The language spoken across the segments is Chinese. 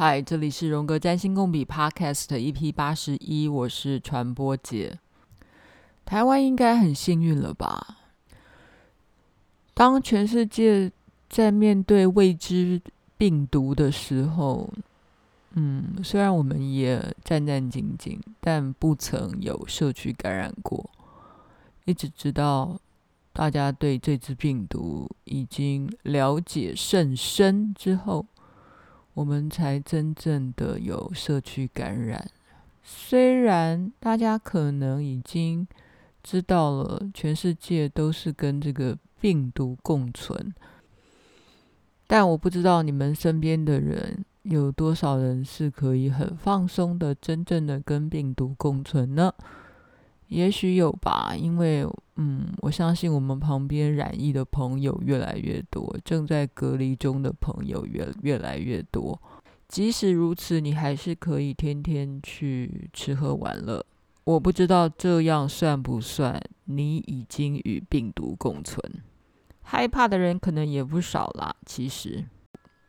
嗨，这里是荣格占星共笔 Podcast EP 八十一，我是传播姐。台湾应该很幸运了吧？当全世界在面对未知病毒的时候，嗯，虽然我们也战战兢兢，但不曾有社区感染过。一直直到大家对这只病毒已经了解甚深之后。我们才真正的有社区感染。虽然大家可能已经知道了，全世界都是跟这个病毒共存，但我不知道你们身边的人有多少人是可以很放松的，真正的跟病毒共存呢？也许有吧，因为嗯，我相信我们旁边染疫的朋友越来越多，正在隔离中的朋友越越来越多。即使如此，你还是可以天天去吃喝玩乐。我不知道这样算不算你已经与病毒共存？害怕的人可能也不少啦。其实，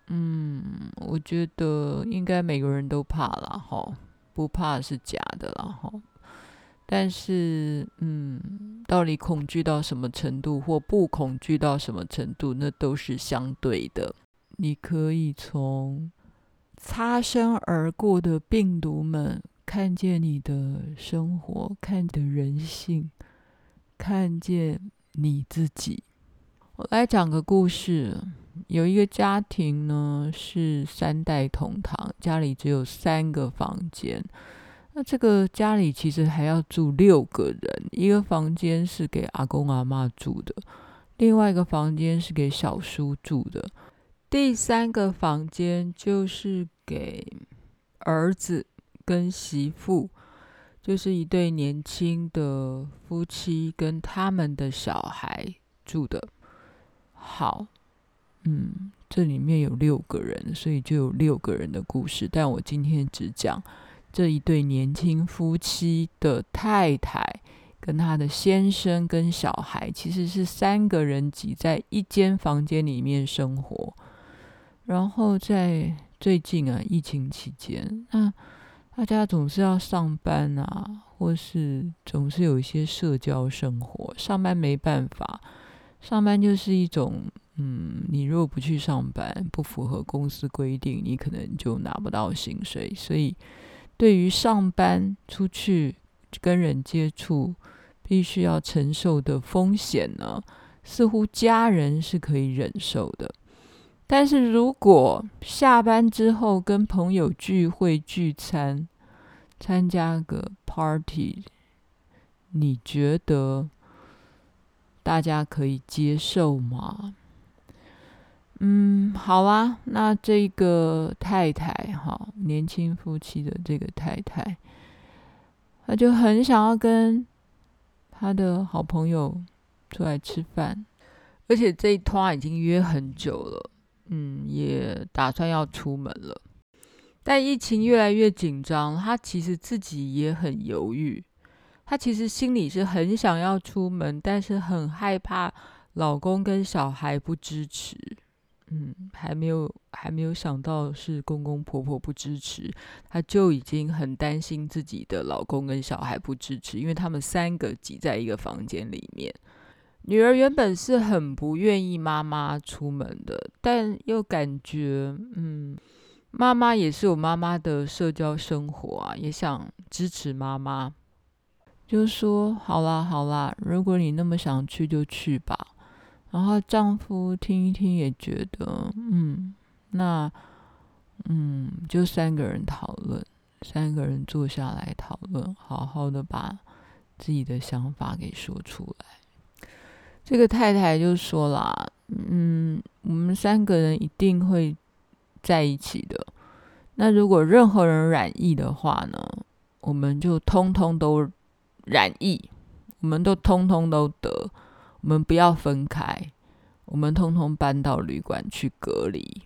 嗯，我觉得应该每个人都怕啦，哈，不怕是假的啦，哈。但是，嗯，到底恐惧到什么程度，或不恐惧到什么程度，那都是相对的。你可以从擦身而过的病毒们看见你的生活，看见人性，看见你自己。我来讲个故事。有一个家庭呢，是三代同堂，家里只有三个房间。那这个家里其实还要住六个人，一个房间是给阿公阿嬷住的，另外一个房间是给小叔住的，第三个房间就是给儿子跟媳妇，就是一对年轻的夫妻跟他们的小孩住的。好，嗯，这里面有六个人，所以就有六个人的故事，但我今天只讲。这一对年轻夫妻的太太跟他的先生跟小孩，其实是三个人挤在一间房间里面生活。然后在最近啊，疫情期间，那大家总是要上班啊，或是总是有一些社交生活。上班没办法，上班就是一种，嗯，你如果不去上班，不符合公司规定，你可能就拿不到薪水，所以。对于上班出去跟人接触，必须要承受的风险呢，似乎家人是可以忍受的。但是如果下班之后跟朋友聚会聚餐，参加个 party，你觉得大家可以接受吗？嗯，好啊，那这个太太哈，年轻夫妻的这个太太，她就很想要跟他的好朋友出来吃饭，而且这一趟已经约很久了，嗯，也打算要出门了。但疫情越来越紧张，他其实自己也很犹豫，他其实心里是很想要出门，但是很害怕老公跟小孩不支持。嗯，还没有还没有想到是公公婆婆不支持，她就已经很担心自己的老公跟小孩不支持，因为他们三个挤在一个房间里面。女儿原本是很不愿意妈妈出门的，但又感觉，嗯，妈妈也是有妈妈的社交生活啊，也想支持妈妈，就说好啦好啦，如果你那么想去就去吧。然后丈夫听一听也觉得，嗯，那，嗯，就三个人讨论，三个人坐下来讨论，好好的把自己的想法给说出来。这个太太就说啦，嗯，我们三个人一定会在一起的。那如果任何人染疫的话呢，我们就通通都染疫，我们都通通都得。我们不要分开，我们通通搬到旅馆去隔离。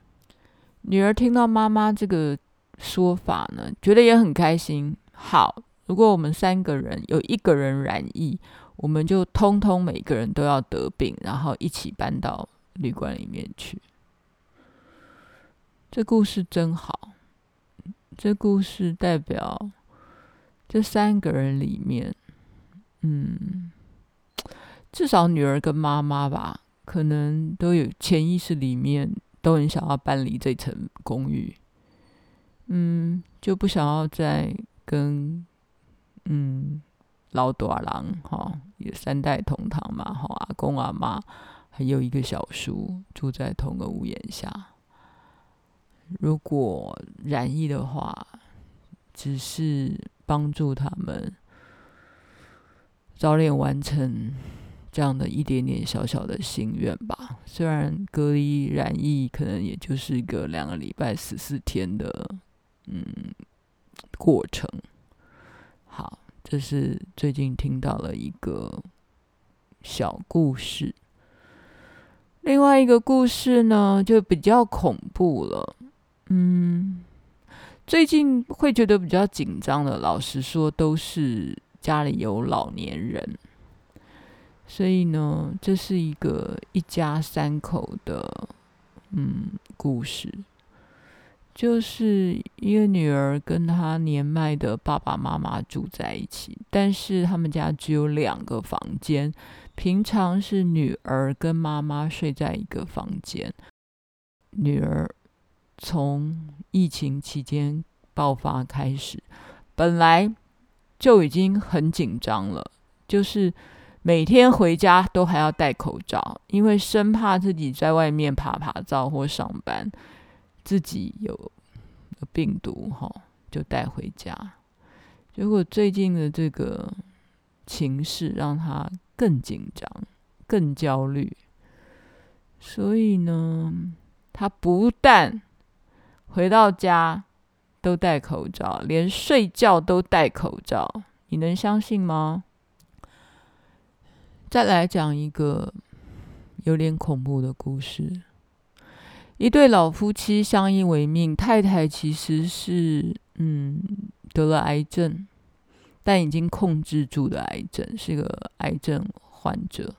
女儿听到妈妈这个说法呢，觉得也很开心。好，如果我们三个人有一个人染疫，我们就通通每个人都要得病，然后一起搬到旅馆里面去。这故事真好，这故事代表这三个人里面，嗯，至少女儿跟妈妈吧，可能都有潜意识里面都很想要搬离这层公寓，嗯，就不想要再跟嗯老大人哈，也三代同堂嘛，哈，阿公阿妈还有一个小叔住在同个屋檐下。如果染疫的话，只是帮助他们早点完成这样的一点点小小的心愿吧。虽然隔离染疫可能也就是一个两个礼拜十四天的嗯过程。好，这是最近听到了一个小故事。另外一个故事呢，就比较恐怖了。嗯，最近会觉得比较紧张的，老实说，都是家里有老年人，所以呢，这是一个一家三口的嗯故事，就是一个女儿跟她年迈的爸爸妈妈住在一起，但是他们家只有两个房间，平常是女儿跟妈妈睡在一个房间，女儿。从疫情期间爆发开始，本来就已经很紧张了，就是每天回家都还要戴口罩，因为生怕自己在外面爬爬照或上班，自己有病毒哈，就带回家。结果最近的这个情势让他更紧张、更焦虑，所以呢，他不但回到家都戴口罩，连睡觉都戴口罩，你能相信吗？再来讲一个有点恐怖的故事。一对老夫妻相依为命，太太其实是嗯得了癌症，但已经控制住的癌症，是个癌症患者。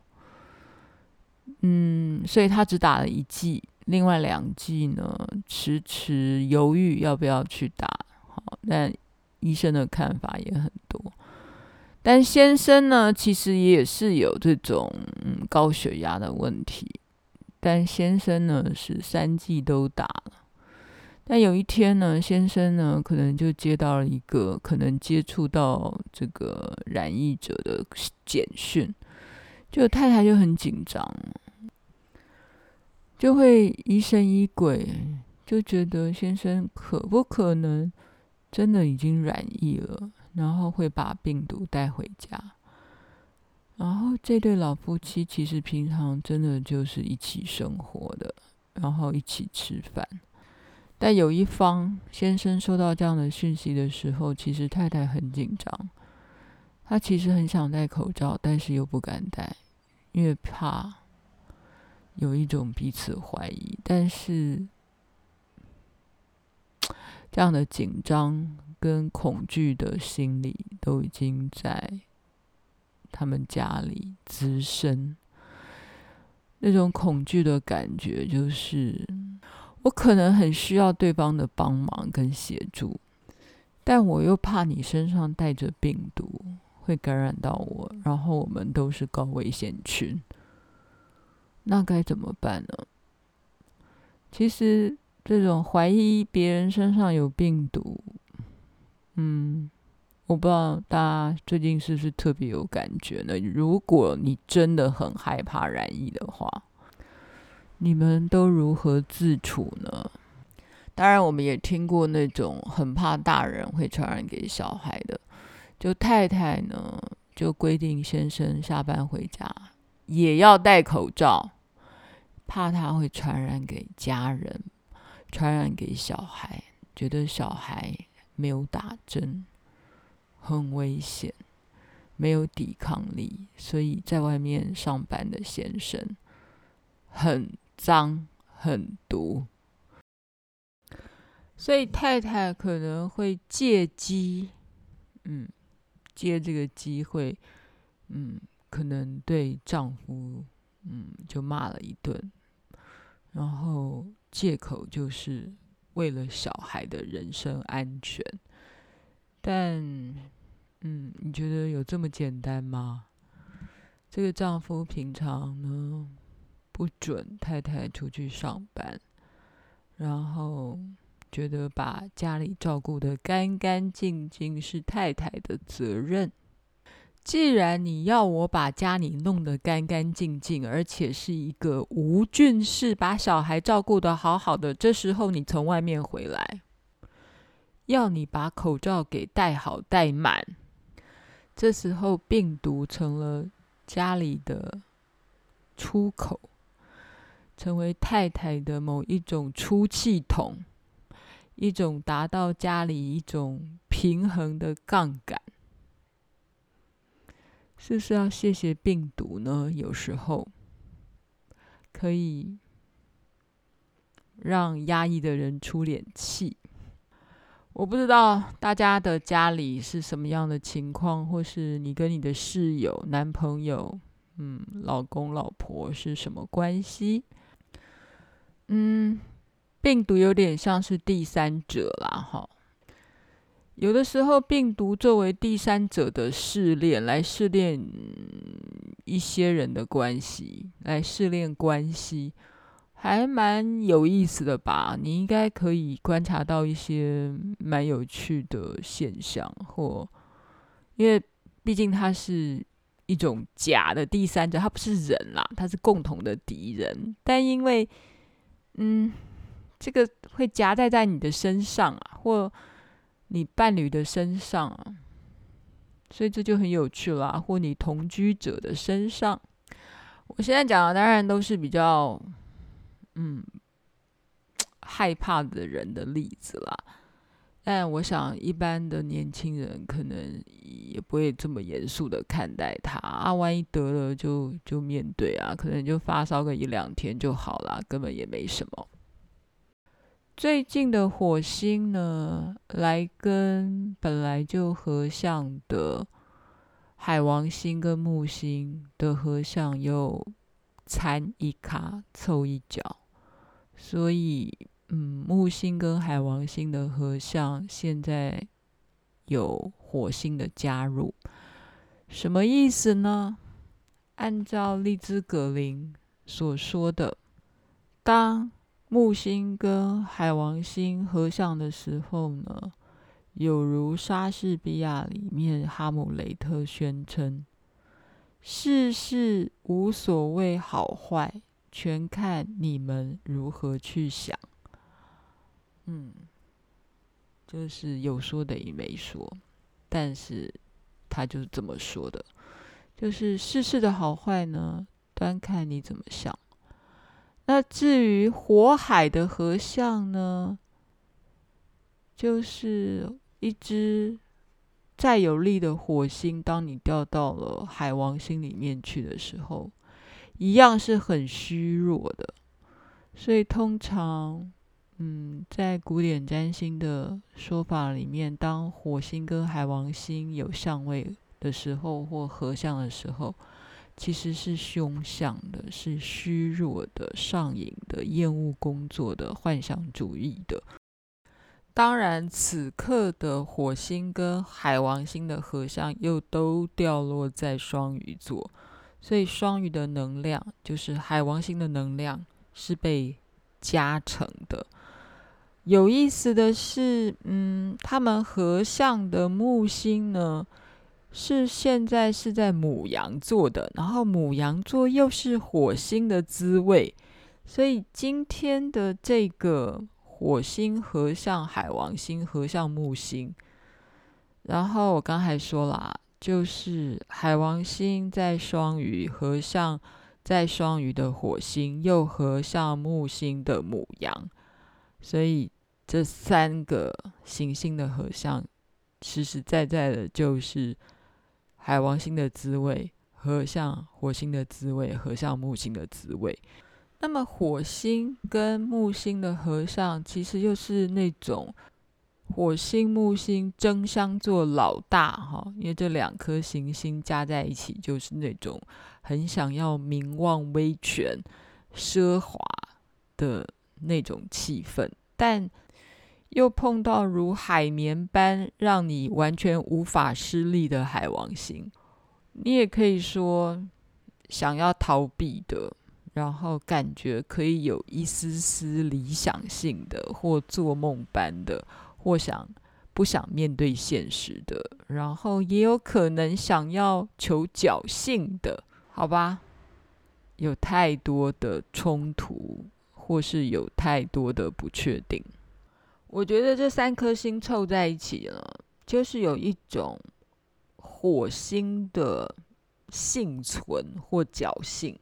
嗯，所以他只打了一剂。另外两剂呢，迟迟犹豫要不要去打，好，但医生的看法也很多。但先生呢，其实也是有这种嗯高血压的问题，但先生呢是三剂都打了。但有一天呢，先生呢可能就接到了一个可能接触到这个染疫者的简讯，就太太就很紧张。就会疑神疑鬼，就觉得先生可不可能真的已经染疫了，然后会把病毒带回家。然后这对老夫妻其实平常真的就是一起生活的，然后一起吃饭。但有一方先生收到这样的讯息的时候，其实太太很紧张，他其实很想戴口罩，但是又不敢戴，因为怕。有一种彼此怀疑，但是这样的紧张跟恐惧的心理都已经在他们家里滋生。那种恐惧的感觉就是，我可能很需要对方的帮忙跟协助，但我又怕你身上带着病毒会感染到我，然后我们都是高危险群。那该怎么办呢？其实这种怀疑别人身上有病毒，嗯，我不知道大家最近是不是特别有感觉呢？如果你真的很害怕染疫的话，你们都如何自处呢？当然，我们也听过那种很怕大人会传染给小孩的，就太太呢，就规定先生下班回家也要戴口罩。怕他会传染给家人，传染给小孩，觉得小孩没有打针，很危险，没有抵抗力，所以在外面上班的先生很脏很毒，所以太太可能会借机，嗯，借这个机会，嗯，可能对丈夫。嗯，就骂了一顿，然后借口就是为了小孩的人身安全。但，嗯，你觉得有这么简单吗？这个丈夫平常呢，不准太太出去上班，然后觉得把家里照顾得干干净净是太太的责任。既然你要我把家里弄得干干净净，而且是一个无菌室，把小孩照顾得好好的，这时候你从外面回来，要你把口罩给戴好戴满，这时候病毒成了。家里的出口，成为太太的某一种出气筒，一种达到家里一种平衡的杠杆，是是要谢谢病毒呢？有时候可以让压抑的人出点气。我不知道大家的家里是什么样的情况，或是你跟你的室友、男朋友、嗯、老公、老婆是什么关系？嗯，病毒有点像是第三者啦，哈。有的时候，病毒作为第三者的试炼，来试炼一些人的关系，来试炼关系。还蛮有意思的吧？你应该可以观察到一些蛮有趣的现象，或因为毕竟它是一种假的第三者，他不是人啦，他是共同的敌人。但因为，嗯，这个会夹带在你的身上啊，或你伴侣的身上啊，所以这就很有趣啦。或你同居者的身上，我现在讲的当然都是比较。嗯，害怕的人的例子啦，但我想一般的年轻人可能也不会这么严肃的看待他啊。万一得了就就面对啊，可能就发烧个一两天就好了，根本也没什么。最近的火星呢，来跟本来就合相的海王星跟木星的合相又掺一卡凑一脚。所以，嗯，木星跟海王星的合相，现在有火星的加入，什么意思呢？按照利兹·葛林所说的，当木星跟海王星合相的时候呢，有如莎士比亚里面哈姆雷特宣称：“世事无所谓好坏。”全看你们如何去想，嗯，就是有说等于没说，但是他就是这么说的，就是世事的好坏呢，端看你怎么想。那至于火海的合相呢，就是一只再有力的火星，当你掉到了海王星里面去的时候。一样是很虚弱的，所以通常，嗯，在古典占星的说法里面，当火星跟海王星有相位的时候，或合相的时候，其实是凶相的，是虚弱的、上瘾的、厌恶工作的、幻想主义的。当然，此刻的火星跟海王星的合相又都掉落在双鱼座。所以双鱼的能量，就是海王星的能量，是被加成的。有意思的是，嗯，他们合相的木星呢，是现在是在母羊座的，然后母羊座又是火星的滋味，所以今天的这个火星合相海王星合相木星，然后我刚才说了。就是海王星在双鱼合相，在双鱼的火星又合相木星的母羊，所以这三个行星的合相，实实在在的就是海王星的滋味，合相火星的滋味，合相木星的滋味。那么火星跟木星的合相，其实又是那种。火星、木星争相做老大，哈，因为这两颗行星加在一起，就是那种很想要名望、威权、奢华的那种气氛。但又碰到如海绵般让你完全无法施力的海王星。你也可以说想要逃避的，然后感觉可以有一丝丝理想性的，或做梦般的，或想不想面对现实的，然后也有可能想要求侥幸的，好吧？有太多的冲突，或是有太多的不确定。我觉得这三颗星凑在一起了，就是有一种火星的幸存或侥幸，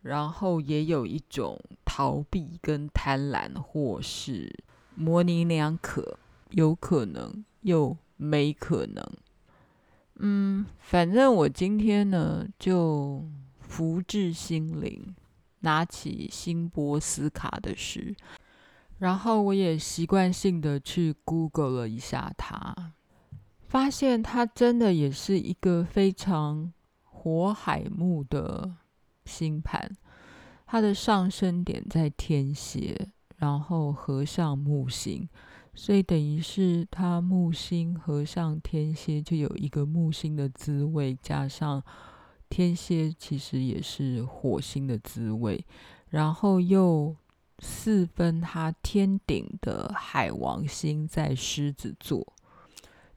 然后也有一种逃避跟贪婪，或是模棱两可，有可能又没可能。嗯，反正我今天呢，就福至心灵，拿起辛波斯卡的诗。然后我也习惯性的去 Google 了一下它，发现它真的也是一个非常火海木的星盘。它的上升点在天蝎，然后合上木星，所以等于是它木星合上天蝎，就有一个木星的滋味，加上天蝎其实也是火星的滋味，然后又。四分，他天顶的海王星在狮子座，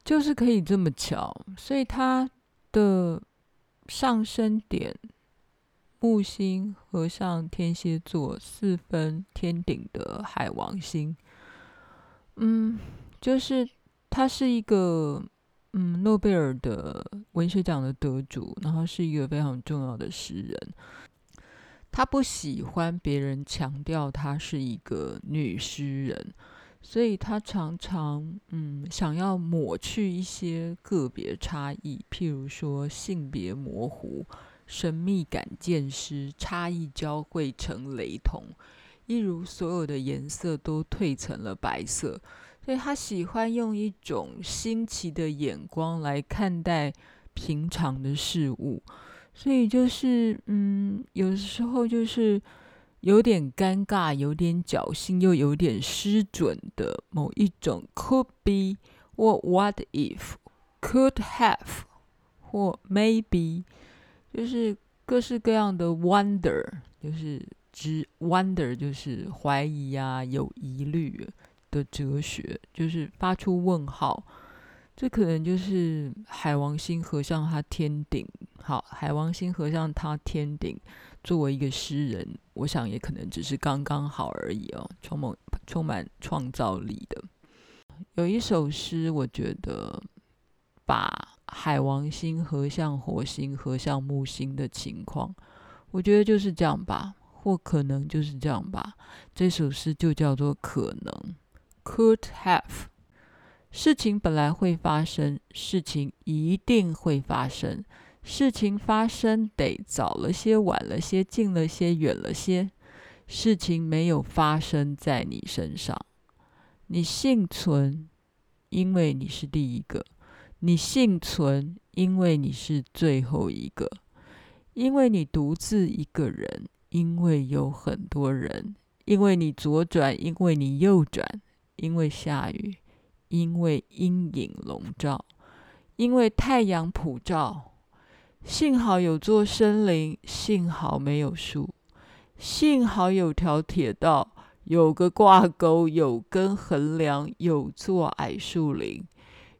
就是可以这么巧，所以他的上升点木星合上天蝎座，四分天顶的海王星，嗯，就是他是一个嗯诺贝尔的文学奖的得主，然后是一个非常重要的诗人。他不喜欢别人强调他是一个女诗人，所以他常常嗯想要抹去一些个别差异，譬如说性别模糊、神秘感渐失、差异交汇成雷同，一如所有的颜色都褪成了白色。所以他喜欢用一种新奇的眼光来看待平常的事物。所以就是，嗯，有时候就是有点尴尬，有点侥幸，又有点失准的某一种 could be 或 what if could have 或 maybe，就是各式各样的 wonder，就是只 wonder 就是怀疑啊，有疑虑的哲学，就是发出问号。这可能就是海王星合上他天顶。好，海王星合上他天顶，作为一个诗人，我想也可能只是刚刚好而已哦，充满充满创造力的。有一首诗，我觉得把海王星合上火星、合上木星的情况，我觉得就是这样吧，或可能就是这样吧。这首诗就叫做“可能 ”，Could have。事情本来会发生，事情一定会发生。事情发生得早了些，晚了些，近了些，远了些。事情没有发生在你身上，你幸存，因为你是第一个；你幸存，因为你是最后一个；因为你独自一个人，因为有很多人；因为你左转，因为你右转；因为下雨，因为阴影笼罩；因为太阳普照。幸好有座森林，幸好没有树，幸好有条铁道，有个挂钩，有根横梁，有座矮树林，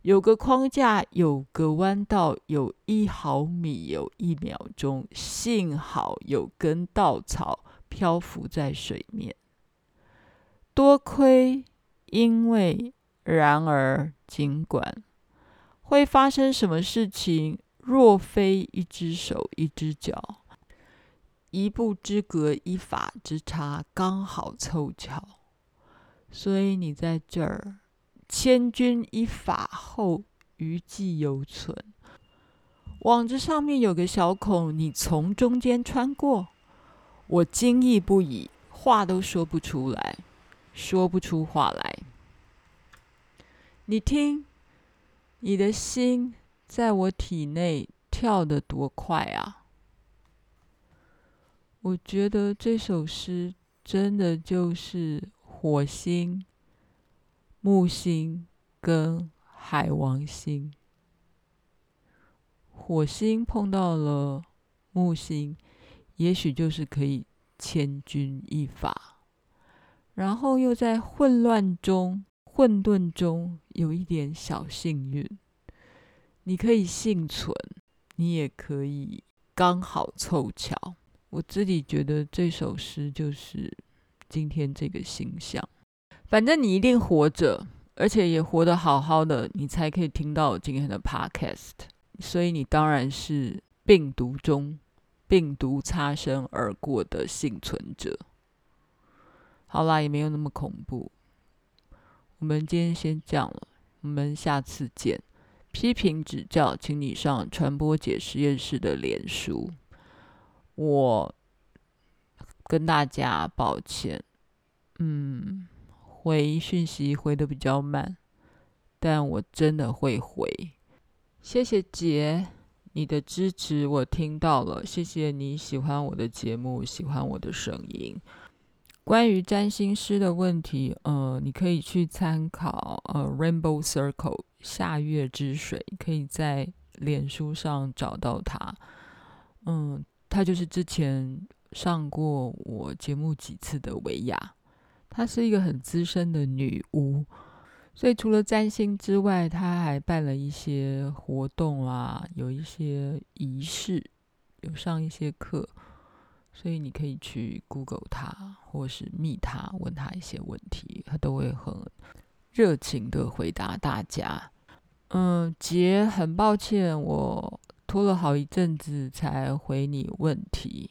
有个框架，有个弯道，有一毫米，有一秒钟。幸好有根稻草漂浮在水面。多亏，因为，然而，尽管，会发生什么事情？若非一只手一只脚，一步之隔，一法之差，刚好凑巧，所以你在这儿，千钧一发后余悸犹存。网子上面有个小孔，你从中间穿过，我惊异不已，话都说不出来，说不出话来。你听，你的心。在我体内跳得多快啊！我觉得这首诗真的就是火星木星跟海王星，火星碰到了木星，也许就是可以千钧一发，然后又在混乱中、混沌中有一点小幸运，你可以幸存，你也可以刚好凑巧。我自己觉得这首诗就是今天这个形象。反正你一定活着，而且也活得好好的，你才可以听到今天的 podcast。所以你当然是病毒中病毒擦身而过的幸存者。好啦，也没有那么恐怖。我们今天先这样了，我们下次见。批评指教，请你上传播姐实验室的脸书。我跟大家抱歉，嗯，回讯息回得比较慢，但我真的会回。谢谢姐，你的支持我听到了，谢谢你喜欢我的节目，喜欢我的声音。关于占星师的问题，呃，你可以去参考呃 Rainbow Circle 夏月之水，可以在脸书上找到他，嗯。她就是之前上过我节目几次的维亚，她是一个很资深的女巫，所以除了占星之外，她还办了一些活动啊，有一些仪式，有上一些课，所以你可以去 Google 他，或是密他，问他一些问题，他都会很热情的回答大家。嗯，杰，很抱歉我。拖了好一阵子才回你问题，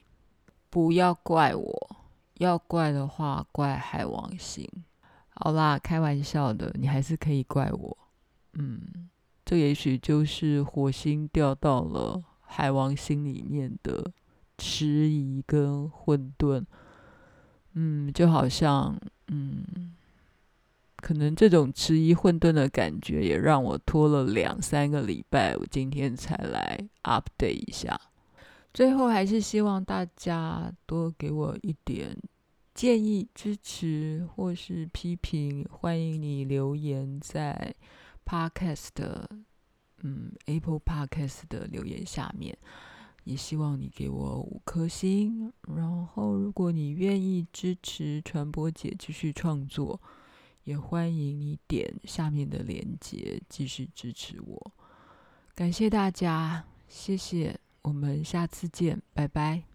不要怪我，要怪的话怪海王星。好啦，开玩笑的，你还是可以怪我。嗯，这也许就是火星掉到了海王星里面的迟疑跟混沌。嗯，就好像嗯。可能这种迟疑混沌的感觉也让我拖了两三个礼拜，我今天才来 update 一下。最后还是希望大家多给我一点建议、支持或是批评，欢迎你留言在 Podcast 的嗯 Apple Podcast 的留言下面，也希望你给我五颗星。然后，如果你愿意支持传播姐继续创作。也欢迎你点下面的链接继续支持我，感谢大家，谢谢，我们下次见，拜拜。